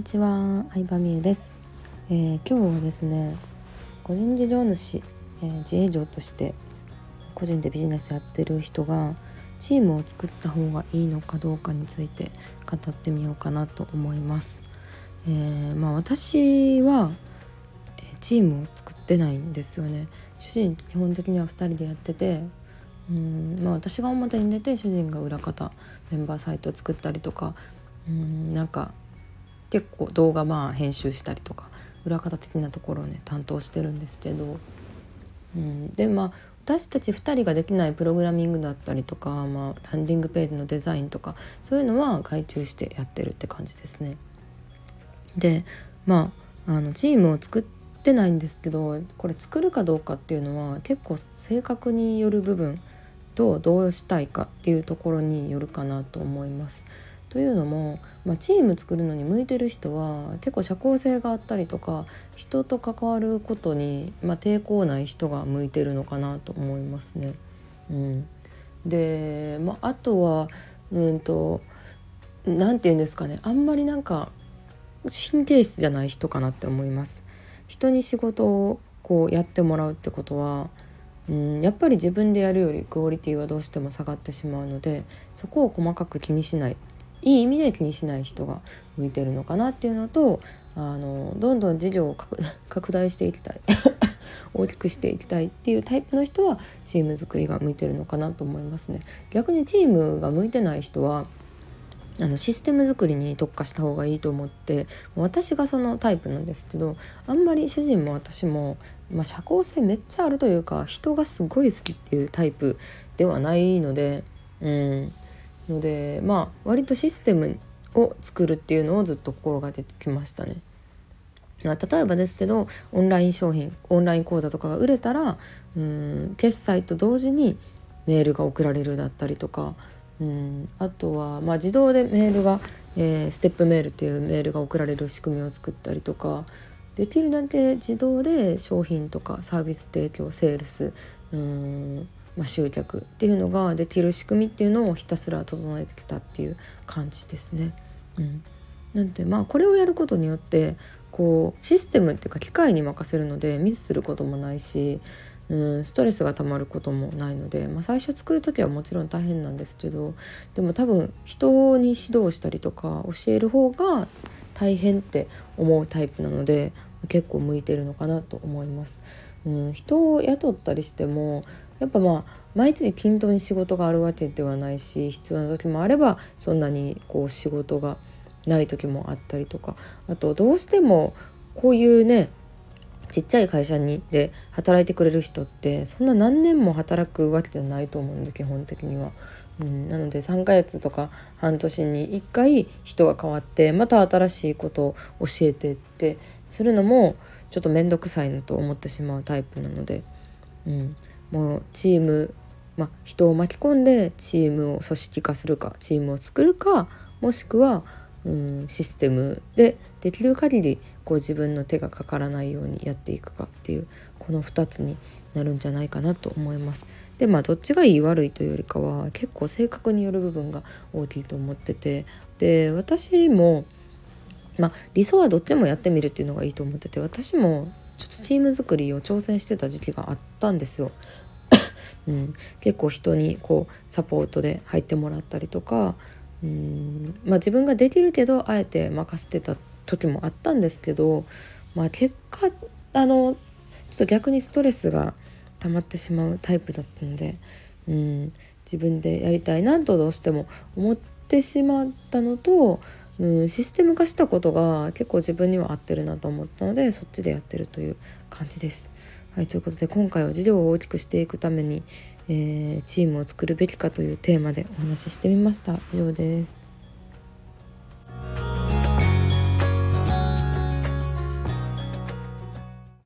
にちは、相葉美優です、えー、今日はですね個人事業主、えー、自営業として個人でビジネスやってる人がチームを作った方がいいのかどうかについて語ってみようかなと思います、えー、まあ私はチームを作ってないんですよね。主人基本的には2人でやっててうんまあ私が表に出て主人が裏方メンバーサイト作ったりとかうんなんか結構動画まあ編集したりとか裏方的なところをね担当してるんですけど、うん、でまあ私たち2人ができないプログラミングだったりとか、まあ、ランディングページのデザインとかそういうのは外注してやってるって感じですね。でまああのチームを作ってないんですけどこれ作るかどうかっていうのは結構性格による部分とどうしたいかっていうところによるかなと思います。というのも、まあ、チーム作るのに向いてる人は結構社交性があったりとか人と関わることに、まあ、抵抗ない人が向いてるのかなと思いますね。うん、で、まあ、あとはうんと何て言うんですかねあんまりなんか神経質じゃない人かなって思います。人に仕事をこうやってもらうってことはうんやっぱり自分でやるよりクオリティはどうしても下がってしまうのでそこを細かく気にしないいい意味で気にしない人が向いてるのかなっていうのとあのどんどん事業を拡大 していきたい 大きくしていきたいっていうタイプの人はチーム作りが向いてるのかなと思いますね。逆にチームが向いてない人はあのシステム作りに特化した方がいいと思って私がそのタイプなんですけどあんまり主人も私も、まあ、社交性めっちゃあるというか人がすごい好きっていうタイプではないので、うん、のでまあ割とシステムを作るっていうのをずっと心がけてきましたね。例えばですけどオンライン商品オンライン講座とかが売れたらうん決済と同時にメールが送られるだったりとかうんあとは、まあ、自動でメールが、えー、ステップメールっていうメールが送られる仕組みを作ったりとかできるだけ自動で商品とかサービス提供セールスうんまあ、集客っていうのができる仕組みっていうのをひたすら整えてきたっていう感じですね。うん、なんでまあこれをやることによってこうシステムっていうか機械に任せるのでミスすることもないしうんストレスがたまることもないので、まあ、最初作る時はもちろん大変なんですけどでも多分人に指導したりとか教える方が大変って思うタイプなので結構向いてるのかなと思います。うん、人を雇ったりしてもやっぱまあ毎日均等に仕事があるわけではないし必要な時もあればそんなにこう仕事がない時もあったりとかあとどうしてもこういうねちっちゃい会社にで働いてくれる人ってそんな何年も働くわけじゃないと思うんで基本的には。うん、なので3ヶ月とか半年に1回人が変わってまた新しいことを教えてってするのもちょっと面倒くさいなと思ってしまうタイプなので、うん、もうチーム、まあ、人を巻き込んでチームを組織化するかチームを作るかもしくはうんシステムでできる限りこう自分の手がかからないようにやっていくかっていうこの2つになるんじゃないかなと思います。でまあどっちがいい悪いというよりかは結構性格による部分が大きいと思っててで私もまあ理想はどっちもやってみるっていうのがいいと思ってて私もちょっとチーム作りを挑戦してた時期があったんですよ。うん、結構人にこうサポートで入ってもらったりとかうんまあ自分ができるけどあえて任せてた時もあったんですけど、まあ、結果あのちょっと逆にストレスが溜まってしまうタイプだったので、うん、自分でやりたいなとどうしても思ってしまったのと、うん、システム化したことが結構自分には合ってるなと思ったのでそっちでやってるという感じです。はい、ということで今回は事業を大きくしていくために、えー、チームを作るべきかというテーマでお話ししてみました。以上です。